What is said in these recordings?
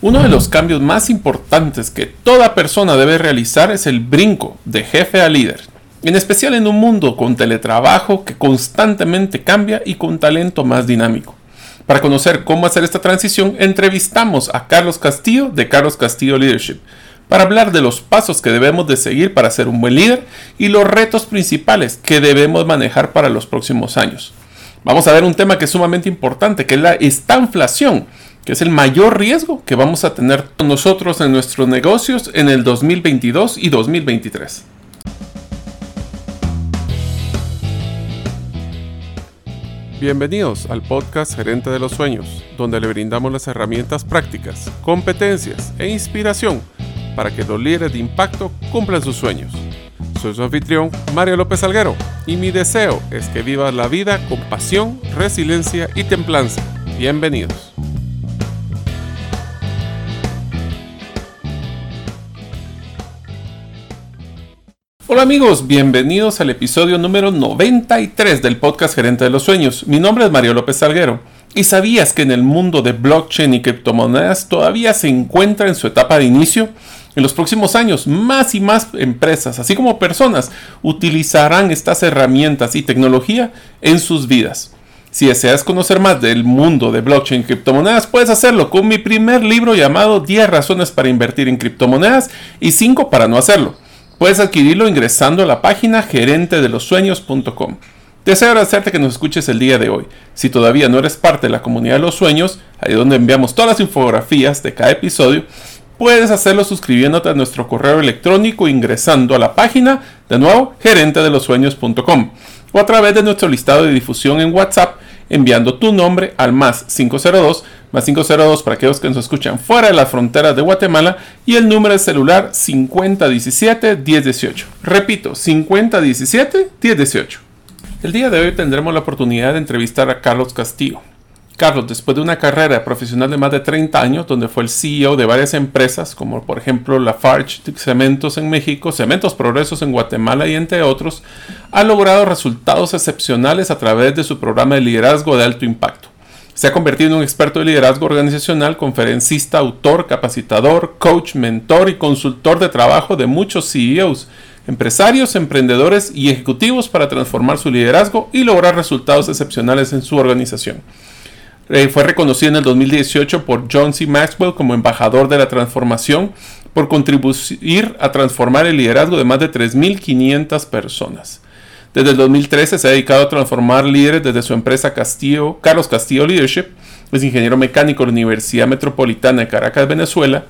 Uno de los cambios más importantes que toda persona debe realizar es el brinco de jefe a líder, en especial en un mundo con teletrabajo que constantemente cambia y con talento más dinámico. Para conocer cómo hacer esta transición, entrevistamos a Carlos Castillo de Carlos Castillo Leadership para hablar de los pasos que debemos de seguir para ser un buen líder y los retos principales que debemos manejar para los próximos años. Vamos a ver un tema que es sumamente importante, que es la estanflación que es el mayor riesgo que vamos a tener nosotros en nuestros negocios en el 2022 y 2023. Bienvenidos al podcast Gerente de los Sueños, donde le brindamos las herramientas prácticas, competencias e inspiración para que los líderes de impacto cumplan sus sueños. Soy su anfitrión, Mario López Alguero, y mi deseo es que vivas la vida con pasión, resiliencia y templanza. Bienvenidos. Hola amigos, bienvenidos al episodio número 93 del podcast Gerente de los Sueños. Mi nombre es Mario López Salguero. ¿Y sabías que en el mundo de blockchain y criptomonedas todavía se encuentra en su etapa de inicio? En los próximos años, más y más empresas, así como personas, utilizarán estas herramientas y tecnología en sus vidas. Si deseas conocer más del mundo de blockchain y criptomonedas, puedes hacerlo con mi primer libro llamado 10 razones para invertir en criptomonedas y 5 para no hacerlo. Puedes adquirirlo ingresando a la página gerentedelosueños.com. Deseo agradecerte que nos escuches el día de hoy. Si todavía no eres parte de la comunidad de los sueños, ahí donde enviamos todas las infografías de cada episodio, puedes hacerlo suscribiéndote a nuestro correo electrónico ingresando a la página, de nuevo, gerentedelosueños.com o a través de nuestro listado de difusión en WhatsApp enviando tu nombre al más 502 más 502 para aquellos que nos escuchan fuera de las fronteras de Guatemala y el número de celular 5017-1018. Repito, 5017-1018. El día de hoy tendremos la oportunidad de entrevistar a Carlos Castillo. Carlos, después de una carrera profesional de más de 30 años, donde fue el CEO de varias empresas, como por ejemplo Lafarge Cementos en México, Cementos Progresos en Guatemala y entre otros, ha logrado resultados excepcionales a través de su programa de liderazgo de alto impacto. Se ha convertido en un experto de liderazgo organizacional, conferencista, autor, capacitador, coach, mentor y consultor de trabajo de muchos CEOs, empresarios, emprendedores y ejecutivos para transformar su liderazgo y lograr resultados excepcionales en su organización. Eh, fue reconocido en el 2018 por John C. Maxwell como embajador de la transformación por contribuir a transformar el liderazgo de más de 3.500 personas. Desde el 2013 se ha dedicado a transformar líderes desde su empresa Castillo, Carlos Castillo Leadership. Es ingeniero mecánico de la Universidad Metropolitana de Caracas, Venezuela.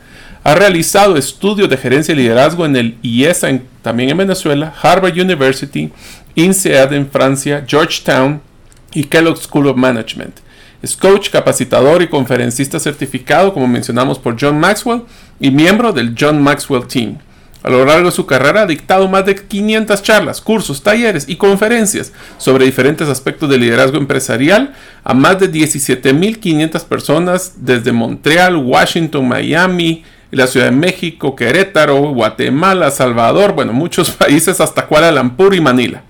Ha realizado estudios de gerencia y liderazgo en el IESA, también en Venezuela, Harvard University, INSEAD en Francia, Georgetown y Kellogg School of Management. Es coach, capacitador y conferencista certificado, como mencionamos por John Maxwell, y miembro del John Maxwell Team. A lo largo de su carrera ha dictado más de 500 charlas, cursos, talleres y conferencias sobre diferentes aspectos del liderazgo empresarial a más de 17.500 personas desde Montreal, Washington, Miami, la Ciudad de México, Querétaro, Guatemala, Salvador, bueno, muchos países hasta Kuala Lumpur y Manila.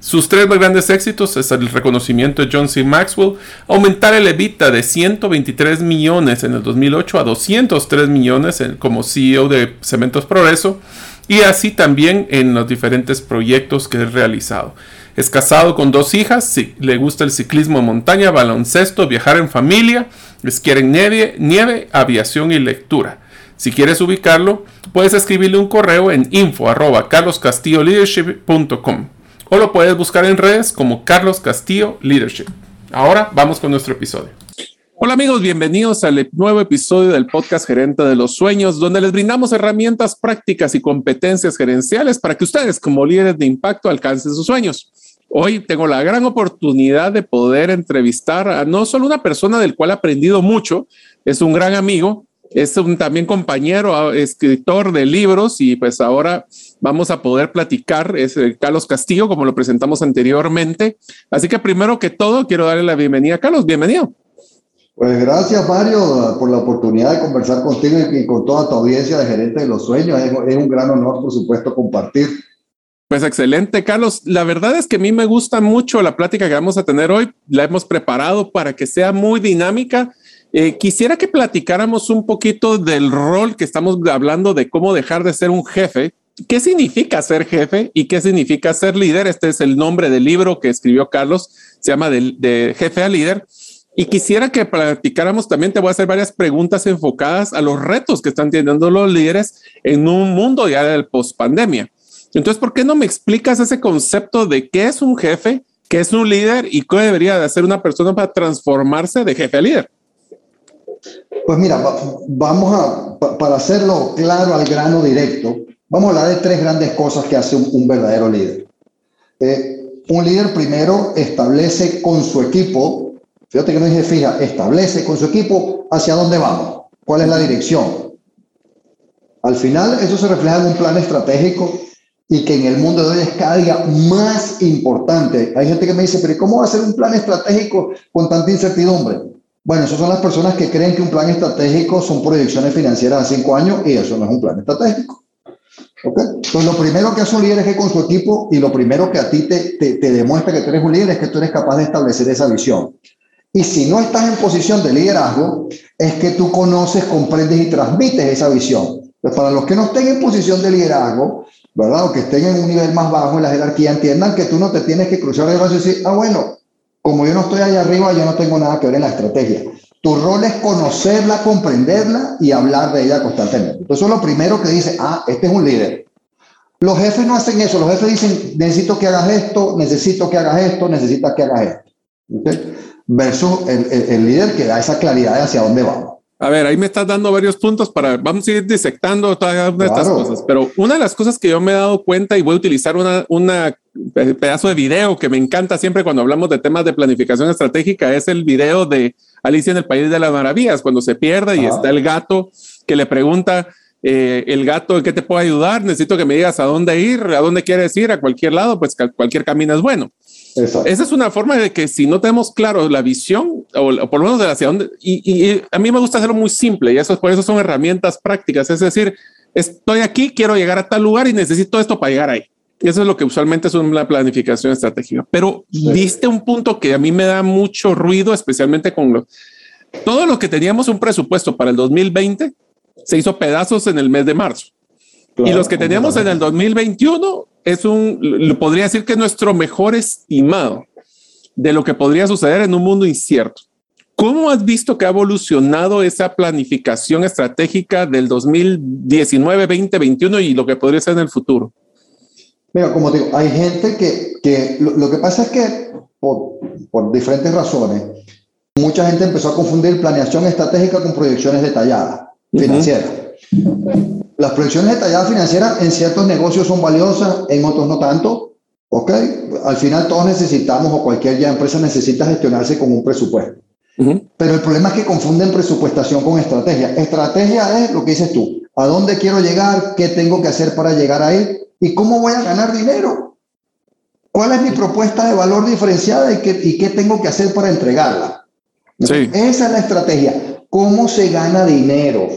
Sus tres más grandes éxitos es el reconocimiento de John C. Maxwell, aumentar el EBITDA de 123 millones en el 2008 a 203 millones como CEO de Cementos Progreso y así también en los diferentes proyectos que he realizado. Es casado con dos hijas, le gusta el ciclismo de montaña, baloncesto, viajar en familia, les quieren nieve, aviación y lectura. Si quieres ubicarlo, puedes escribirle un correo en info o lo puedes buscar en redes como Carlos Castillo Leadership. Ahora vamos con nuestro episodio. Hola amigos, bienvenidos al nuevo episodio del podcast Gerente de los Sueños, donde les brindamos herramientas prácticas y competencias gerenciales para que ustedes como líderes de impacto alcancen sus sueños. Hoy tengo la gran oportunidad de poder entrevistar a no solo una persona del cual he aprendido mucho, es un gran amigo, es un también compañero, ah, escritor de libros y pues ahora vamos a poder platicar. Es eh, Carlos Castillo, como lo presentamos anteriormente. Así que primero que todo, quiero darle la bienvenida a Carlos. Bienvenido. Pues gracias, Mario, por la oportunidad de conversar contigo y con toda tu audiencia de Gerente de los Sueños. Es, un gran honor, por supuesto, compartir. Pues excelente, Carlos. La verdad es que a mí me gusta mucho la plática que vamos a tener hoy. La hemos preparado para que sea muy dinámica Eh, quisiera que platicáramos un poquito del rol que estamos hablando de cómo dejar de ser un jefe. ¿Qué significa ser jefe y qué significa ser líder? Este es el nombre del libro que escribió Carlos, se llama de, jefe a líder. Y quisiera que platicáramos también, te voy a hacer varias preguntas enfocadas a los retos que están teniendo los líderes en un mundo ya del post pandemia. Entonces, ¿por qué no me explicas ese concepto de qué es un jefe, qué es un líder y qué debería de hacer una persona para transformarse de jefe a líder? Pues mira, vamos a, para hacerlo claro al grano directo, vamos a hablar de tres grandes cosas que hace un, verdadero líder. Eh, un líder primero establece con su equipo, fíjate que no dije fija, establece con su equipo hacia dónde vamos, cuál es la dirección. Al final eso se refleja en un plan estratégico y que en el mundo de hoy es cada día más importante. Hay gente que me dice, pero ¿cómo va a ser un plan estratégico con tanta incertidumbre? Bueno, esas son las personas que creen que un plan estratégico son proyecciones financieras a cinco años y eso no es un plan estratégico. ¿Okay? Entonces, lo primero que hace un líder es que con su equipo y lo primero que a ti te, te, te, demuestra que tú eres un líder es que tú eres capaz de establecer esa visión. Y si no estás en posición de liderazgo, es que tú conoces, comprendes y transmites esa visión. Pues para los que no estén en posición de liderazgo, ¿verdad? O que estén en un nivel más bajo en la jerarquía, entiendan que tú no te tienes que cruzar el brazo y decir, ah, bueno, como yo no estoy allá arriba, yo no tengo nada que ver en la estrategia. Tu rol es conocerla, comprenderla y hablar de ella constantemente. Entonces, eso es lo primero que dice, ah, este es un líder. Los jefes no hacen eso, los jefes dicen, necesito que hagas esto, necesito que hagas esto, necesitas que hagas esto. ¿Okay? Versus el, el, líder que da esa claridad de hacia dónde vamos. A ver, ahí me estás dando varios puntos para, vamos a ir disectando todas estas cosas, pero una de las cosas que yo me he dado cuenta y voy a utilizar una, una pedazo de video que me encanta siempre cuando hablamos de temas de planificación estratégica es el video de Alicia en el País de las Maravillas, cuando se pierde y está el gato que le pregunta, eh, el gato, ¿en qué te puedo ayudar? Necesito que me digas a dónde ir, a dónde quieres ir, a cualquier lado, pues cualquier camino es bueno. Esa es una forma de que si no tenemos claro la visión, o, por lo menos de hacia dónde, y, a mí me gusta hacerlo muy simple, y eso por eso son herramientas prácticas, es decir, estoy aquí, quiero llegar a tal lugar y necesito esto para llegar ahí. Y eso es lo que usualmente es una planificación estratégica. Pero viste un punto que a mí me da mucho ruido, especialmente con lo, todo lo que teníamos un presupuesto para el 2020 se hizo pedazos en el mes de marzo. y los que teníamos en el 2021 es un, lo podría decir que es nuestro mejor estimado de lo que podría suceder en un mundo incierto. ¿Cómo has visto que ha evolucionado esa planificación estratégica del 2019, 2021 y lo que podría ser en el futuro? Mira, como digo, hay gente que, que lo, que pasa es que por, por, diferentes razones, mucha gente empezó a confundir planeación estratégica con proyecciones detalladas financieras. Las proyecciones detalladas financieras en ciertos negocios son valiosas, en otros no tanto. ¿Ok? Al final todos necesitamos o cualquier ya empresa necesita gestionarse con un presupuesto. Pero el problema es que confunden presupuestación con estrategia. Estrategia es lo que dices tú. ¿A dónde quiero llegar? ¿Qué tengo que hacer para llegar ahí? ¿Y cómo voy a ganar dinero? ¿Cuál es mi propuesta de valor diferenciada y qué, y qué tengo que hacer para entregarla? Sí. Esa es la estrategia. ¿Cómo se gana dinero?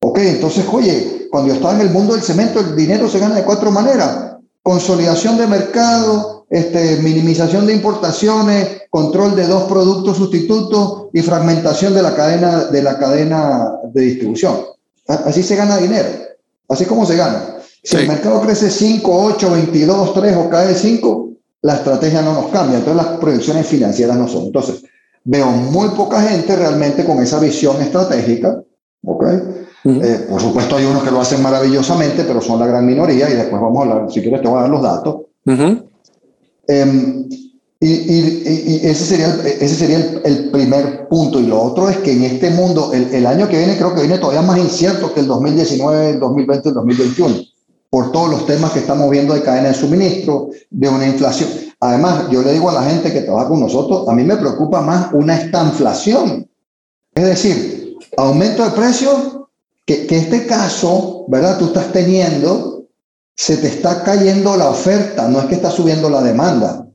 Ok, entonces, oye, cuando yo estaba en el mundo del cemento, el dinero se gana de cuatro maneras. Consolidación de mercado, este, minimización de importaciones, control de dos productos sustitutos y fragmentación de la cadena de, la cadena de distribución. Así se gana dinero. Así como se gana. Si el mercado crece 5, 8, 22, 3 o cae 5, la estrategia no nos cambia. Entonces las proyecciones financieras no son. Entonces, veo muy poca gente realmente con esa visión estratégica. ¿ok? Eh, por supuesto, hay unos que lo hacen maravillosamente, pero son la gran minoría, y después vamos a hablar, si quieres, te voy a dar los datos. Em, y, y, ese sería, el, ese sería el, primer punto. Y lo otro es que en este mundo, el, el, año que viene creo que viene todavía más incierto que el 2019, el 2020, el 2021, por todos los temas que estamos viendo de cadena de suministro, de una inflación. Además, yo le digo a la gente que trabaja con nosotros, a mí me preocupa más una estanflación. Es decir, aumento de precios que, que este caso, ¿verdad? Tú estás teniendo, se te está cayendo la oferta, no es que está subiendo la demanda,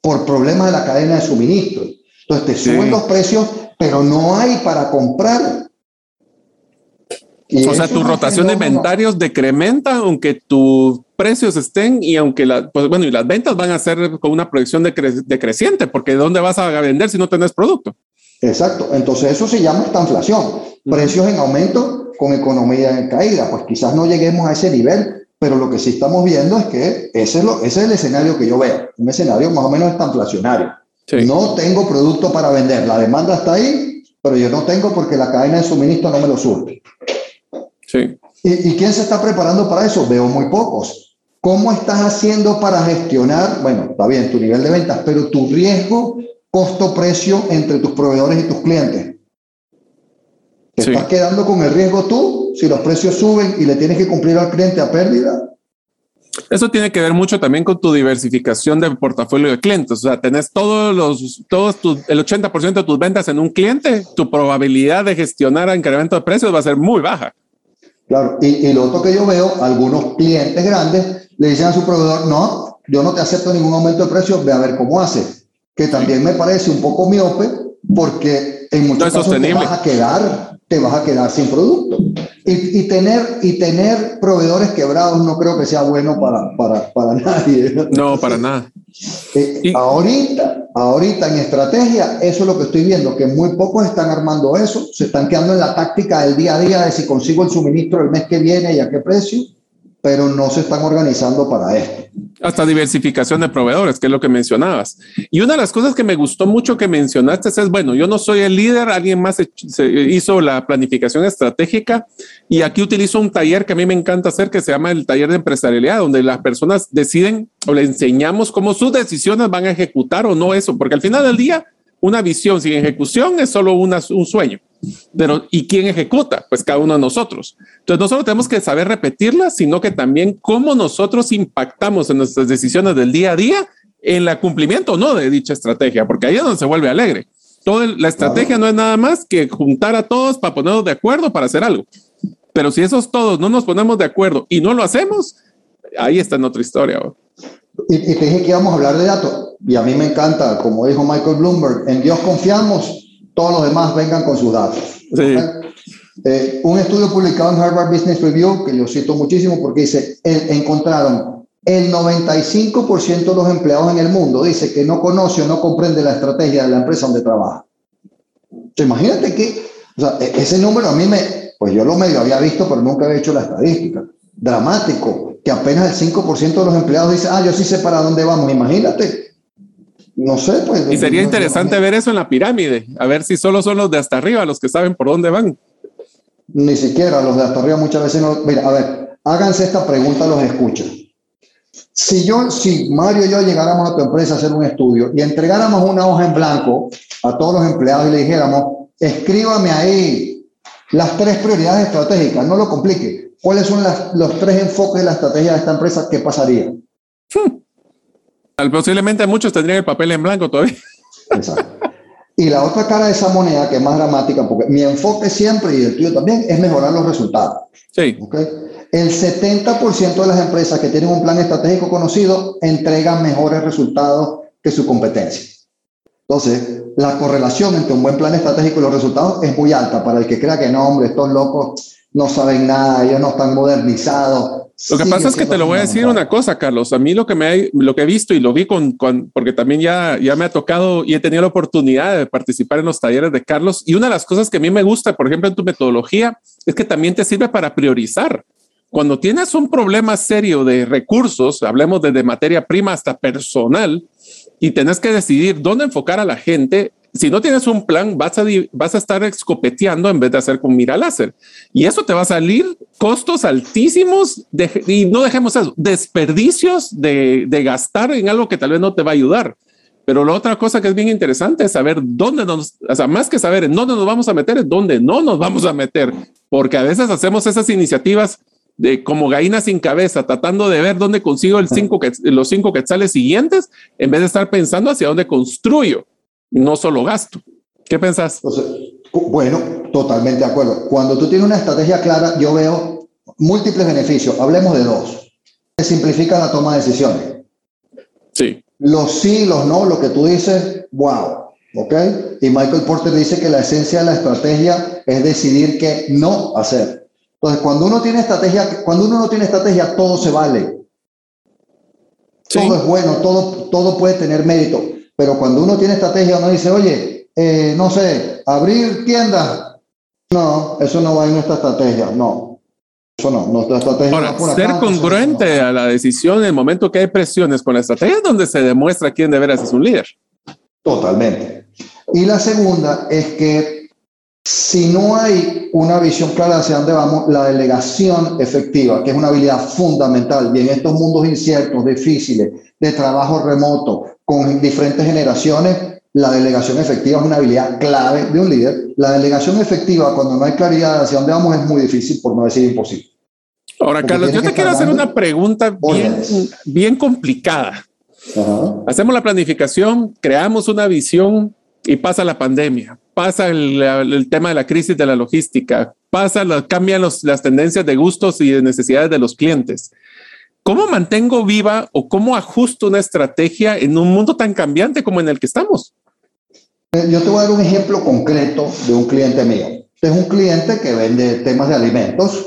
por problemas de la cadena de suministro. Entonces te suben los precios, pero no hay para comprar. O sea, tu rotación de inventarios decrementa aunque tus precios estén y aunque la, pues, bueno, y las ventas van a ser con una proyección decreciente, porque ¿dónde vas a vender si no tenés producto? Exacto. Entonces eso se llama estanflación. Precios en aumento con economía en caída. Pues quizás no lleguemos a ese nivel, pero lo que sí estamos viendo es que ese es, lo, ese es el escenario que yo veo. Un escenario más o menos estanflacionario. No tengo producto para vender. La demanda está ahí, pero yo no tengo porque la cadena de suministro no me lo surte. Sí. ¿Y, ¿Y quién se está preparando para eso? Veo muy pocos. ¿Cómo estás haciendo para gestionar, bueno, está bien, tu nivel de ventas, pero tu riesgo costo-precio entre tus proveedores y tus clientes. ¿Te estás quedando con el riesgo tú si los precios suben y le tienes que cumplir al cliente a pérdida? Eso tiene que ver mucho también con tu diversificación de portafolio de clientes. O sea, tenés todos los, todos el 80% de tus ventas en un cliente, tu probabilidad de gestionar incremento de precios va a ser muy baja. Claro, y, y lo otro que yo veo, algunos clientes grandes le dicen a su proveedor, no, yo no te acepto ningún aumento de precios, ve a ver cómo hace que también me parece un poco miope porque en muchos casos te vas a quedar, te vas a quedar sin producto. Y, y, tener, y tener proveedores quebrados no creo que sea bueno para, para, para nadie. No, para nada. Eh, ahorita, ahorita en estrategia, eso es lo que estoy viendo, que muy pocos están armando eso, se están quedando en la táctica del día a día de si consigo el suministro el mes que viene y a qué precio pero no se están organizando para esto. Hasta diversificación de proveedores, que es lo que mencionabas. Y una de las cosas que me gustó mucho que mencionaste es, bueno, yo no soy el líder, alguien más hizo la planificación estratégica y aquí utilizo un taller que a mí me encanta hacer, que se llama el taller de empresarialidad, donde las personas deciden o le enseñamos cómo sus decisiones van a ejecutar o no eso, porque al final del día, una visión sin ejecución es solo una, un sueño. Pero, ¿y quién ejecuta? Pues cada uno de nosotros. Entonces, no solo tenemos que saber repetirla, sino que también cómo nosotros impactamos en nuestras decisiones del día a día en el cumplimiento o no de dicha estrategia, porque ahí es donde se vuelve alegre. Toda la estrategia no es nada más que juntar a todos para ponernos de acuerdo para hacer algo. Pero si esos todos no nos ponemos de acuerdo y no lo hacemos, ahí está en otra historia. Y, y, te dije que íbamos a hablar de datos. Y a mí me encanta, como dijo Michael Bloomberg, en Dios confiamos, todos los demás vengan con sus datos. Eh, un estudio publicado en Harvard Business Review, que yo cito muchísimo porque dice, encontraron el 95% de los empleados en el mundo, dice que no conoce o no comprende la estrategia de la empresa donde trabaja. imagínate que, o sea, e, ese número a mí me, pues yo lo medio había visto, pero nunca había hecho la estadística. Dramático, que apenas el 5% de los empleados dice, ah, yo sí sé para dónde vamos, imagínate. No sé, pues. Y sería interesante ver eso en la pirámide, a ver si solo son los de hasta arriba los que saben por dónde van. Ni siquiera los de hasta arriba muchas veces no. Mira, a ver, háganse esta pregunta, los escuchan. Si yo, si Mario y yo llegáramos a tu empresa a hacer un estudio y entregáramos una hoja en blanco a todos los empleados y le dijéramos, escríbame ahí las tres prioridades estratégicas, no lo complique. ¿Cuáles son las, los tres enfoques de la estrategia de esta empresa? ¿Qué pasaría? Hmm. Posiblemente muchos tendrían el papel en blanco todavía. Exacto. Y la otra cara de esa moneda, que es más dramática, porque mi enfoque siempre y el tuyo también, es mejorar los resultados. Sí. ¿Okay? El 70% de las empresas que tienen un plan estratégico conocido entregan mejores resultados que su competencia. Entonces, la correlación entre un buen plan estratégico y los resultados es muy alta. Para el que crea que no, hombre, estos locos no saben nada, ellos no están modernizados, lo que pasa es que te lo voy a decir una cosa, Carlos. A mí lo que me lo que he visto y lo vi con, con, porque también ya, ya me ha tocado y he tenido la oportunidad de participar en los talleres de Carlos. Y una de las cosas que a mí me gusta, por ejemplo, en tu metodología, es que también te sirve para priorizar. Cuando tienes un problema serio de recursos, hablemos desde materia prima hasta personal, y tenés que decidir dónde enfocar a la gente, si no tienes un plan, vas a, vas a estar escopeteando en vez de hacer con mira láser. Y eso te va a salir costos altísimos y no dejemos eso, desperdicios de, de, gastar en algo que tal vez no te va a ayudar. Pero la otra cosa que es bien interesante es saber dónde nos, o sea, más que saber en dónde nos vamos a meter, es dónde no nos vamos a meter, porque a veces hacemos esas iniciativas de como gallina sin cabeza, tratando de ver dónde consigo el cinco que, los cinco quetzales siguientes, en vez de estar pensando hacia dónde construyo no solo gasto. ¿Qué pensás? bueno, totalmente de acuerdo. Cuando tú tienes una estrategia clara, yo veo múltiples beneficios. Hablemos de dos. Se simplifica la toma de decisiones. Sí. Los sí, los no, lo que tú dices, wow. ¿Ok? Y Michael Porter dice que la esencia de la estrategia es decidir qué no hacer. Entonces, cuando uno tiene estrategia, cuando uno no tiene estrategia, todo se vale. Todo es bueno, todo, todo puede tener mérito. Pero cuando uno tiene estrategia, uno dice, oye, eh, no sé, abrir tiendas. No, eso no va en nuestra estrategia, no. Eso no, nuestra estrategia Ahora, por ser acá, congruente entonces, a la decisión en el momento que hay presiones con la estrategia es donde se demuestra quién de veras es un líder. no. Totalmente. Y la segunda es que si no hay una visión clara hacia dónde vamos, la delegación efectiva, que es una habilidad fundamental, y en estos mundos inciertos, difíciles, de trabajo remoto, con diferentes generaciones, la delegación efectiva es una habilidad clave de un líder. La delegación efectiva, cuando no hay claridad hacia dónde vamos, es muy difícil, por no decir imposible. Ahora, Porque Carlos, yo te quiero hacer una pregunta bien, bien complicada. Ajá. Hacemos la planificación, creamos una visión y pasa la pandemia, pasa el, el tema de la crisis de la logística, pasa, cambian los- las tendencias de gustos y de necesidades de los clientes. ¿Cómo mantengo viva o cómo ajusto una estrategia en un mundo tan cambiante como en el que estamos? Eh, Yo te voy a dar un ejemplo concreto de un cliente mío. Es un cliente que vende temas de alimentos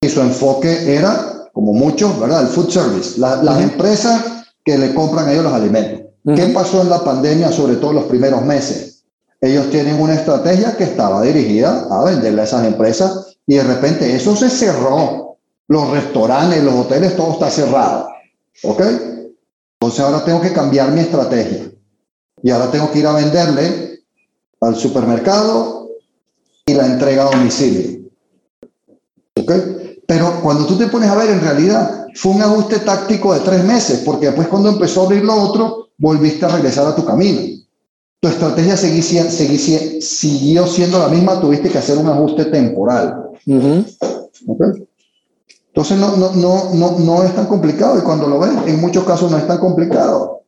y su enfoque era, como muchos, ¿verdad? El food service, la- las Ujú. empresas que le compran a ellos los alimentos. ¿Qué Ujú. pasó en la pandemia, sobre todo los primeros meses? Ellos tienen una estrategia que estaba dirigida a venderle a esas empresas y de repente eso se cerró. Los restaurantes, los hoteles, todo está cerrado. ¿Ok? Entonces ahora tengo que cambiar mi estrategia. Y ahora tengo que ir a venderle al supermercado y la entrega a domicilio. ¿Ok? Pero cuando tú te pones a ver, en realidad fue un ajuste táctico de tres meses, porque después cuando empezó a abrir lo otro, volviste a regresar a tu camino. Tu estrategia segui- segui- siguió siendo la misma, tuviste que hacer un ajuste temporal. ¿ok? Entonces no, no, no, no, no es tan complicado y cuando lo ves, en muchos casos no es tan complicado.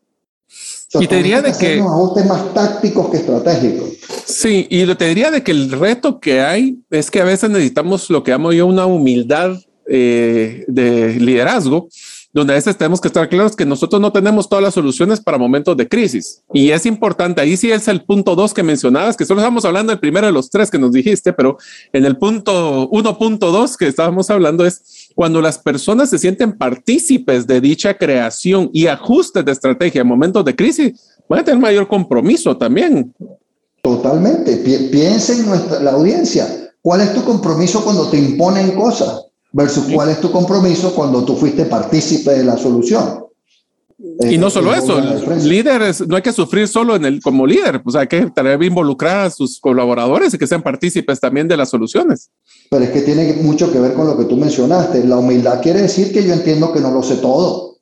O sea, Y te diría de que- ajustes más tácticos que estratégicos. Sí, y lo- te diría de que el reto que hay es que a veces necesitamos lo que llamo yo una humildad eh, de liderazgo, donde a veces tenemos que estar claros que nosotros no tenemos todas las soluciones para momentos de crisis. Y es importante, ahí sí es el punto dos que mencionabas, que solo estamos hablando del primero de los tres que nos dijiste, pero en el punto 1.2 que estábamos hablando es cuando las personas se sienten partícipes de dicha creación y ajustes de estrategia en momentos de crisis, van a tener mayor compromiso también. Totalmente. Pi- piensa en nuestra, la audiencia. ¿Cuál es tu compromiso cuando te imponen cosas? Versus cuál es tu compromiso cuando tú fuiste partícipe de la solución. Y Eh, no solo es eso, líderes, no hay que sufrir solo en el como líder, pues hay que traer involucrar a sus colaboradores y que sean partícipes también de las soluciones. Pero es que tiene mucho que ver con lo que tú mencionaste. La humildad quiere decir que yo entiendo que no lo sé todo.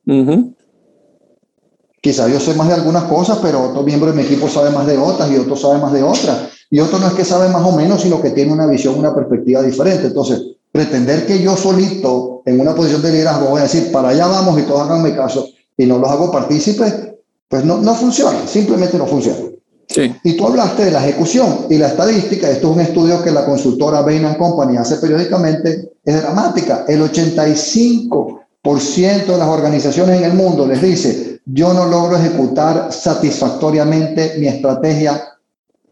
Quizá yo sé más de algunas cosas, pero otro miembro de mi equipo sabe más de otras y otro sabe más de otras. Y otro no es que sabe más o menos, sino que tiene una visión, una perspectiva diferente. Entonces, pretender que yo solito, en una posición de liderazgo, voy a decir, para allá vamos y todos háganme caso, y no los hago partícipes, pues no, no funciona, simplemente no funciona. Sí. Y tú hablaste de la ejecución y la estadística. Esto es un estudio que la consultora Bain Company hace periódicamente. Es dramática. El 85% de las organizaciones en el mundo les dice, yo no logro ejecutar satisfactoriamente mi estrategia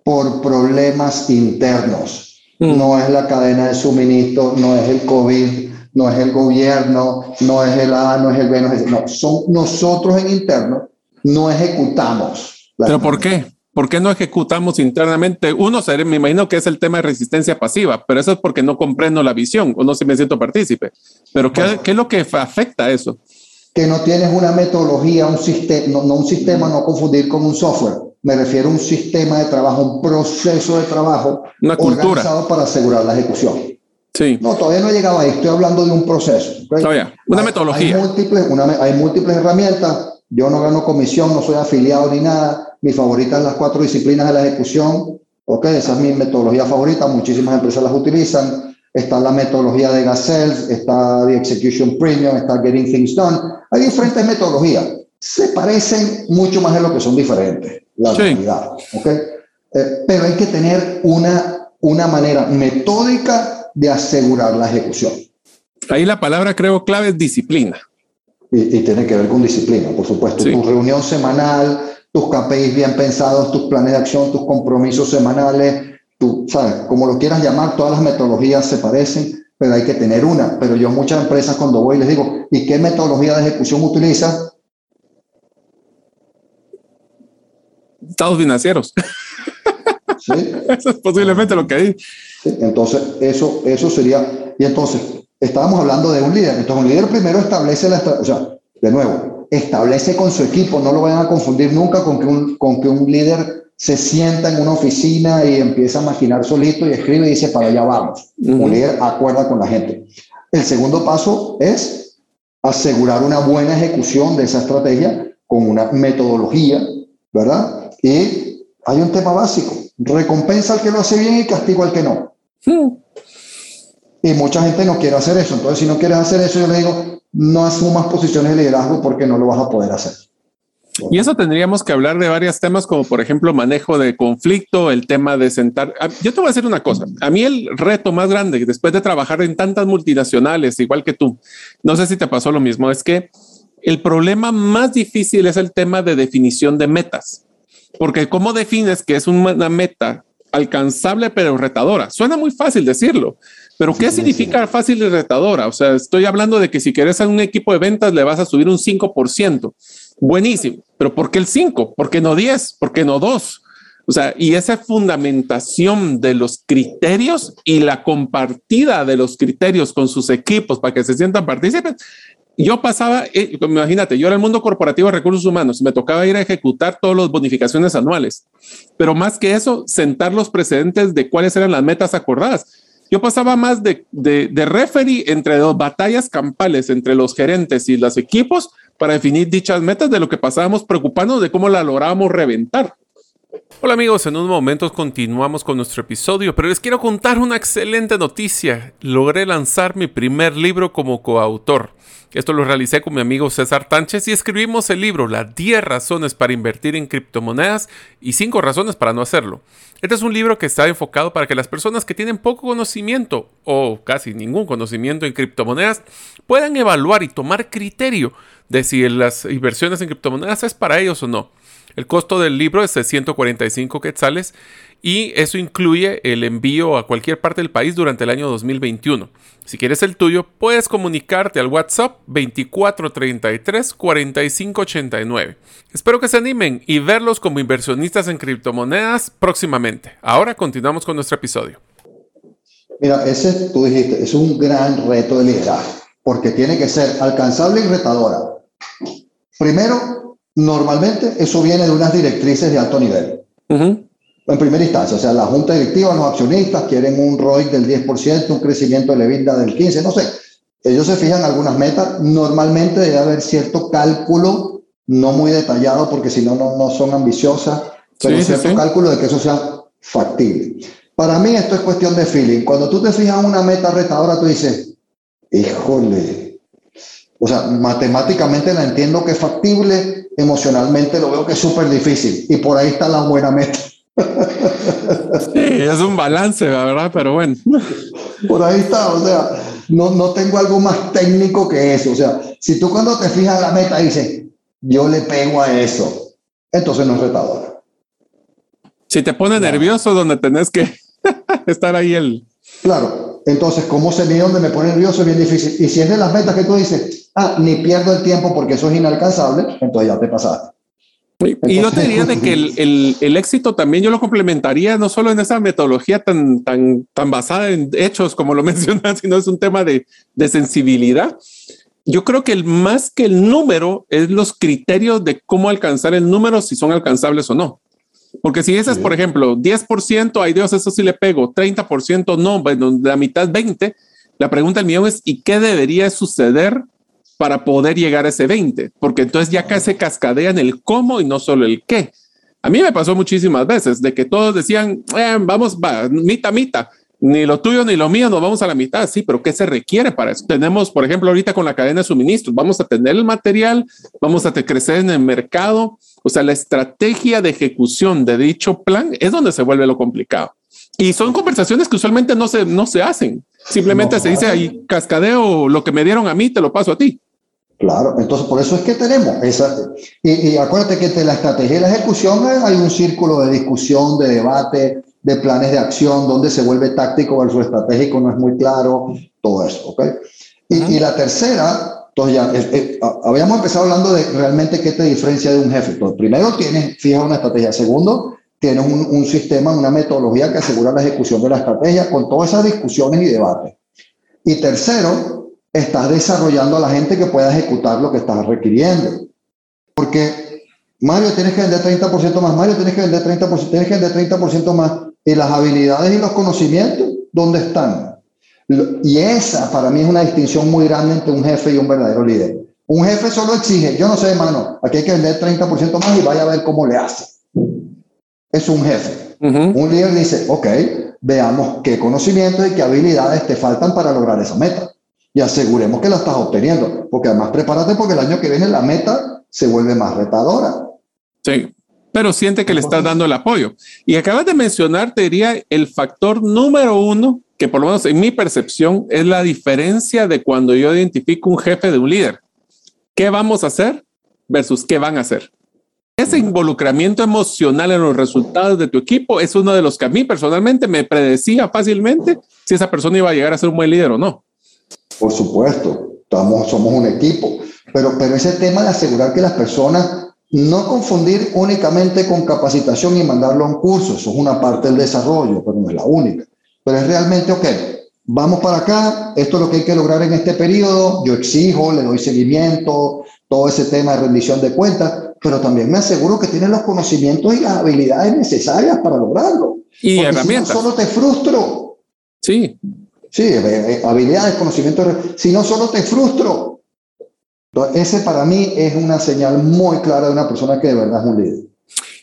por problemas internos. Mm. No es la cadena de suministro, no es el COVID, no es el gobierno, no es el A, no es el B, no es el No, son nosotros en interno, no ejecutamos. ¿Pero por qué? ¿Por qué no ejecutamos internamente? Uno, me imagino que es el tema de resistencia pasiva, pero eso es porque no comprendo la visión o no se me siento partícipe. Pero ¿qué, Bueno. qué es lo que afecta a eso? que no tienes una metodología, un sistema, no, no un sistema, no confundir con un software. Me refiero a un sistema de trabajo, un proceso de trabajo Una cultura. organizado para asegurar la ejecución. Sí. No, todavía no he llegado ahí, estoy hablando de un proceso. ¿ok? Todavía, una Hay- metodología. Hay múltiples, una hay múltiples herramientas. Yo no gano comisión, no soy afiliado ni nada. Mi favorita es las cuatro disciplinas de la ejecución. Ok, esa es mi metodología favorita. Muchísimas empresas las utilizan. Está la metodología de Gazelle, está The Execution Premium, está Getting Things Done. Hay diferentes metodologías. Se parecen mucho más de lo que son diferentes, la Sí. realidad. ¿ok? Eh, pero hay que tener una, una manera metódica de asegurar la ejecución. Ahí la palabra creo clave es disciplina. Y, y tiene que ver con disciplina, por supuesto. Sí. Tu reunión semanal, tus KPIs bien pensados, tus planes de acción, tus compromisos semanales, tú, ¿sabes? Como lo quieras llamar, todas las metodologías se parecen, pero hay que tener una. Pero yo muchas empresas cuando voy les digo, ¿y qué metodología de ejecución utilizas? Estados financieros. ¿Sí? Eso es posiblemente lo que hay. Entonces, eso, eso sería. Y entonces, estábamos hablando de un líder. Entonces, un líder primero establece la estrategia. O sea, de nuevo, establece con su equipo. No lo vayan a confundir nunca con que un, con que un líder se sienta en una oficina y empieza a maquinar solito y escribe y dice, para allá vamos. Un líder acuerda con la gente. El segundo paso es asegurar una buena ejecución de esa estrategia con una metodología, ¿verdad? Y hay un tema básico, recompensa al que lo hace bien y castigo al que no. Y mucha gente no quiere hacer eso. Entonces, si no quieres hacer eso, yo le digo, no asumas posiciones de liderazgo porque no lo vas a poder hacer. Y eso tendríamos que hablar de varios temas, como por ejemplo manejo de conflicto, el tema de sentar. Ah, yo te voy a decir una cosa. A mí el reto más grande, después de trabajar en tantas multinacionales, igual que tú, no sé si te pasó lo mismo, es que el problema más difícil es el tema de definición de metas. Porque ¿cómo defines que es una meta alcanzable pero retadora? Suena muy fácil decirlo, pero ¿qué significa fácil y retadora? O sea, estoy hablando de que si quieres a un equipo de ventas le vas a subir un 5%. Buenísimo, pero ¿por qué el 5? ¿Por qué no 10? ¿Por qué no 2? O sea, y esa fundamentación de los criterios y la compartida de los criterios con sus equipos para que se sientan partícipes. Yo pasaba, eh, imagínate, yo era el mundo corporativo de recursos humanos, me tocaba ir a ejecutar todas las bonificaciones anuales, pero más que eso, sentar los precedentes de cuáles eran las metas acordadas. Yo pasaba más de, de, de referee entre dos batallas campales entre los gerentes y los equipos para definir dichas metas de lo que pasábamos preocupándonos de cómo la lográbamos reventar. Hola amigos, en unos momentos continuamos con nuestro episodio, pero les quiero contar una excelente noticia. Logré lanzar mi primer libro como coautor. Esto lo realicé con mi amigo César Tánchez y escribimos el libro Las 10 razones para invertir en criptomonedas y 5 razones para no hacerlo. Este es un libro que está enfocado para que las personas que tienen poco conocimiento o casi ningún conocimiento en criptomonedas puedan evaluar y tomar criterio de si las inversiones en criptomonedas es para ellos o no. El costo del libro es de 145 quetzales y eso incluye el envío a cualquier parte del país durante el año 2021. Si quieres el tuyo, puedes comunicarte al WhatsApp 2433 4589. Espero que se animen y verlos como inversionistas en criptomonedas próximamente. Ahora continuamos con nuestro episodio. Mira, ese tú dijiste, es un gran reto de liderazgo, porque tiene que ser alcanzable y retadora. Primero, normalmente eso viene de unas directrices de alto nivel en primera instancia, o sea, la junta directiva, los accionistas quieren un ROI del 10%, un crecimiento de la vida del 15%, no sé. Ellos se fijan algunas metas, normalmente debe haber cierto cálculo, no muy detallado porque si no, no son ambiciosas, pero cierto cálculo de que eso sea factible. Para mí esto es cuestión de feeling. Cuando tú te fijas una meta retadora, tú dices, híjole, o sea, matemáticamente la entiendo que es factible, emocionalmente lo veo que es súper difícil y por ahí está la buena meta. Sí, es un balance, la verdad, pero bueno. Por ahí está, o sea, no, no tengo algo más técnico que eso. O sea, si tú cuando te fijas la meta dices, yo le pego a eso, entonces no es retador. Si te pone nervioso, donde tenés que estar ahí el... Claro, entonces, ¿cómo se mide donde me pone nervioso? Es bien difícil. Y si es de las metas que tú dices, ah, ni pierdo el tiempo porque eso es inalcanzable, entonces ya te pasaste. Y yo te diría de que el, el, éxito también yo lo complementaría no solo en esa metodología tan, tan, tan basada en hechos como lo mencionas, sino es un tema de, de sensibilidad. Yo creo que el más que el número es los criterios de cómo alcanzar el número, si son alcanzables o no. Porque si ese es, por ejemplo, 10%, ay Dios, eso sí le pego, 30% no, bueno, la mitad 20. La pregunta del millón es, ¿y qué debería suceder para poder llegar a ese 20, porque entonces ya casi cascadea en el cómo y no solo el qué. A mí me pasó muchísimas veces de que todos decían, eh, vamos, va, mitad, mitad, ni lo tuyo ni lo mío, nos vamos a la mitad, sí, pero ¿qué se requiere para eso? Tenemos, por ejemplo, ahorita con la cadena de suministros, vamos a tener el material, vamos a crecer en el mercado, o sea, la estrategia de ejecución de dicho plan es donde se vuelve lo complicado. Y son conversaciones que usualmente no se, no se hacen. Simplemente se dice ahí, cascadeo, lo que me dieron a mí, te lo paso a ti. Claro, entonces por eso es que tenemos esa. Y, acuérdate que entre la estrategia y la ejecución hay un círculo de discusión, de debate, de planes de acción, donde se vuelve táctico versus estratégico, no es muy claro, todo eso, ¿ok? Y, la tercera, entonces ya, habíamos empezado hablando de realmente qué te diferencia de un jefe. Entonces, primero tienes, fija una estrategia. Segundo, tienes un, un, sistema, una metodología que asegura la ejecución de la estrategia con todas esas discusiones y debates. Y tercero, estás desarrollando a la gente que pueda ejecutar lo que estás requiriendo. Porque, Mario, tienes que vender 30% más, Mario, tienes que vender 30%, tienes que vender 30% más. Y las habilidades y los conocimientos, ¿dónde están? Y esa para mí es una distinción muy grande entre un jefe y un verdadero líder. Un jefe solo exige, yo no sé, hermano, aquí hay que vender 30% más y vaya a ver cómo le hace. Es un jefe. Un líder dice, ok, veamos qué conocimientos y qué habilidades te faltan para lograr esa meta. Y aseguremos que la estás obteniendo. Porque además prepárate porque el año que viene la meta se vuelve más retadora. Sí, pero siente que le estás dando el apoyo. Y acabas de mencionar, te diría, el factor número uno, que por lo menos en mi percepción es la diferencia de cuando yo identifico un jefe de un líder qué vamos a hacer versus qué van a hacer. Ese involucramiento emocional en los resultados de tu equipo es uno de los que a mí personalmente me predecía fácilmente si esa persona iba a llegar a ser un buen líder o no. Por supuesto, estamos, somos un equipo, pero, pero ese tema de asegurar que las personas no confundir únicamente con capacitación y mandarlo a un curso, eso es una parte del desarrollo, pero no es la única. Pero es realmente, ok, vamos para acá, esto es lo que hay que lograr en este periodo, yo exijo, le doy seguimiento, todo ese tema de rendición de cuentas, pero también me aseguro que tienes los conocimientos y las habilidades necesarias para lograrlo. Y herramientas. Si no, solo te frustro. Sí. Sí, eh, eh, habilidades, conocimientos. Si no, solo te frustro. Entonces, ese para mí es una señal muy clara de una persona que de verdad es un líder.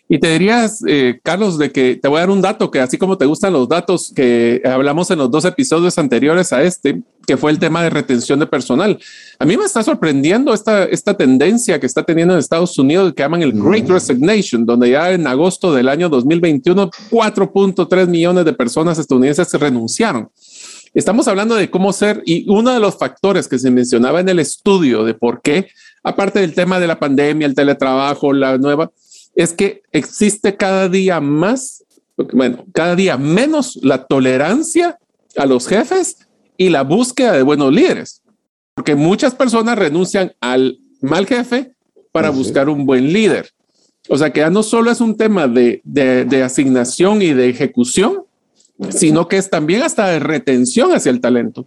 Y te dirías, eh, Carlos, de que te voy a dar un dato que así como te gustan los datos que hablamos en los dos episodios anteriores a este, que fue el tema de retención de personal. A mí me está sorprendiendo esta, esta tendencia que está teniendo en Estados Unidos que llaman el Great Resignation, donde ya en agosto del año 2021, 4.3 millones de personas estadounidenses renunciaron. Estamos hablando de cómo ser, y uno de los factores que se mencionaba en el estudio de por qué, aparte del tema de la pandemia, el teletrabajo, la nueva, es que existe cada día más, bueno, cada día menos la tolerancia a los jefes y la búsqueda de buenos líderes, porque muchas personas renuncian al mal jefe para buscar un buen líder. O sea que ya no solo es un tema de, de, asignación y de ejecución, sino que es también hasta de retención hacia el talento.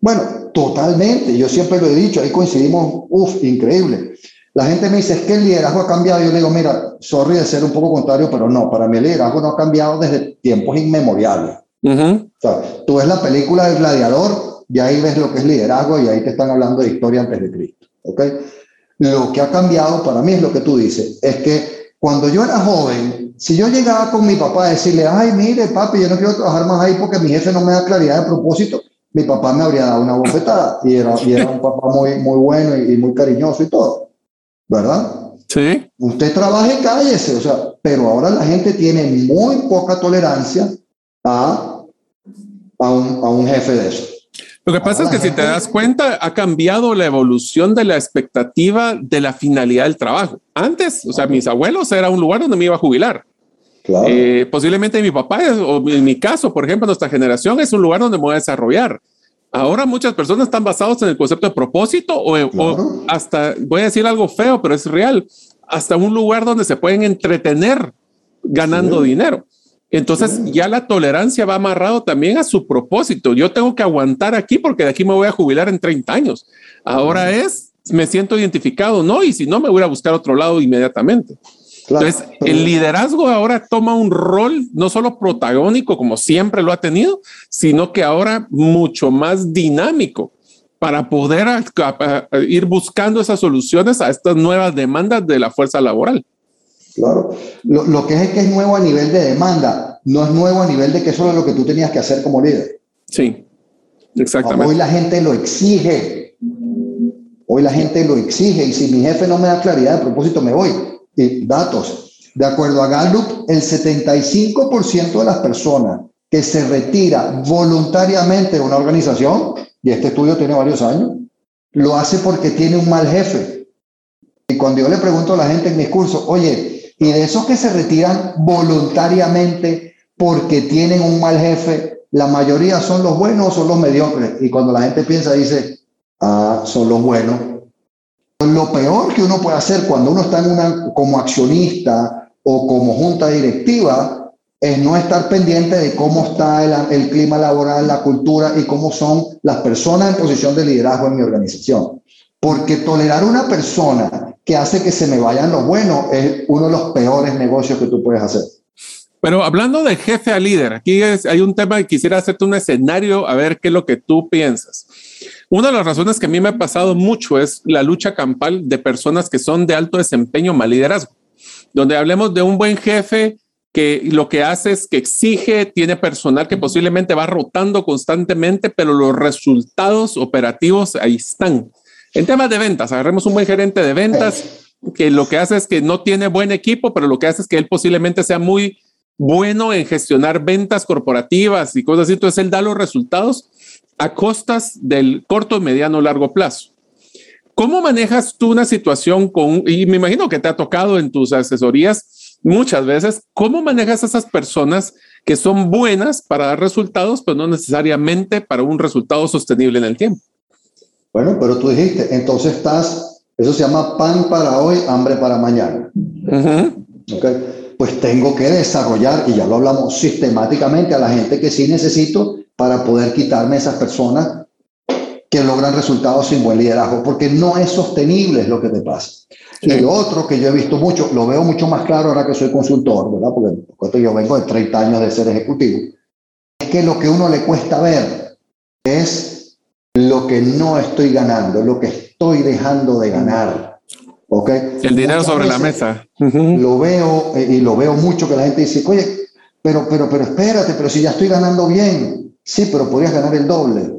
Bueno, totalmente. Yo siempre lo he dicho, ahí coincidimos, uff, increíble. La gente me dice, es que el liderazgo ha cambiado. Yo le digo, mira, sorry de ser un poco contrario, pero no, para mí el liderazgo no ha cambiado desde tiempos inmemoriales. o sea, tú ves la película del gladiador y ahí ves lo que es liderazgo y ahí te están hablando de historia antes de Cristo. ¿okay? Lo que ha cambiado para mí es lo que tú dices, es que cuando yo era joven, si yo llegaba con mi papá a decirle, ay, mire, papi, yo no quiero trabajar más ahí porque mi jefe no me da claridad de propósito, mi papá me habría dado una bofetada y era, y era un papá muy, muy bueno y muy cariñoso y todo. ¿verdad? Sí. Usted trabaja y cállese, o sea, pero ahora la gente tiene muy poca tolerancia a, a, un, a un jefe de eso. Lo que pasa es que si te das cuenta, ha cambiado la evolución de la expectativa de la finalidad del trabajo. Antes, o sea, mis abuelos era un lugar donde me iba a jubilar. Claro. Eh, posiblemente mi papá, o en mi caso, por ejemplo, nuestra generación es un lugar donde me voy a desarrollar. Ahora muchas personas están basados en el concepto de propósito o, hasta, voy a decir algo feo, pero es real, hasta un lugar donde se pueden entretener ganando dinero. Entonces ya la tolerancia va amarrado también a su propósito. Yo tengo que aguantar aquí porque de aquí me voy a jubilar en 30 años. Ahora es, me siento identificado, ¿no? Y si no, me voy a buscar otro lado inmediatamente. Entonces, el liderazgo ahora toma un rol no solo protagónico como siempre lo ha tenido, sino que ahora mucho más dinámico para poder ir buscando esas soluciones a estas nuevas demandas de la fuerza laboral. Claro, lo, lo que es, es que es nuevo a nivel de demanda, no es nuevo a nivel de que eso es lo que tú tenías que hacer como líder. Sí, exactamente. Hoy la gente lo exige. Hoy la gente lo exige y si mi jefe no me da claridad de propósito me voy y datos. De acuerdo a Gallup, el 75% de las personas que se retira voluntariamente de una organización, y este estudio tiene varios años, lo hace porque tiene un mal jefe. Y cuando yo le pregunto a la gente en mis cursos, oye, ¿y de esos que se retiran voluntariamente porque tienen un mal jefe, la mayoría son los buenos o son los mediocres? Y cuando la gente piensa, dice, ah, son los buenos lo peor que uno puede hacer cuando uno está en una, como accionista o como junta directiva es no estar pendiente de cómo está el, el, clima laboral, la cultura y cómo son las personas en posición de liderazgo en mi organización. Porque tolerar una persona que hace que se me vayan los buenos es uno de los peores negocios que tú puedes hacer. Pero hablando de jefe a líder, aquí hay un tema que quisiera hacerte un escenario a ver qué es lo que tú piensas. Una de las razones que a mí me ha pasado mucho es la lucha campal de personas que son de alto desempeño mal liderazgo, donde hablemos de un buen jefe que lo que hace es que exige, tiene personal que posiblemente va rotando constantemente, pero los resultados operativos ahí están. En temas de ventas, agarremos un buen gerente de ventas que lo que hace es que no tiene buen equipo, pero lo que hace es que él posiblemente sea muy bueno en gestionar ventas corporativas y cosas así. Entonces él da los resultados a costas del corto, mediano, largo plazo. ¿Cómo manejas tú una situación con, y me imagino que te ha tocado en tus asesorías muchas veces, cómo manejas a esas personas que son buenas para dar resultados, pero no necesariamente para un resultado sostenible en el tiempo? Bueno, pero tú dijiste, entonces estás, eso se llama pan para hoy, hambre para mañana. okay pues tengo que desarrollar, y ya lo hablamos sistemáticamente, a la gente que sí necesito para poder quitarme esas personas que logran resultados sin buen liderazgo, porque no es sostenible lo que te pasa. Y lo otro que yo he visto mucho, lo veo mucho más claro ahora que soy consultor, ¿verdad? Porque yo vengo de 30 años de ser ejecutivo, es que lo que uno le cuesta ver es lo que no estoy ganando, lo que estoy dejando de ganar. El dinero sobre la mesa. Lo veo eh, y lo veo mucho que la gente dice, oye, pero, pero, pero espérate, pero si ya estoy ganando bien, sí, pero podrías ganar el doble.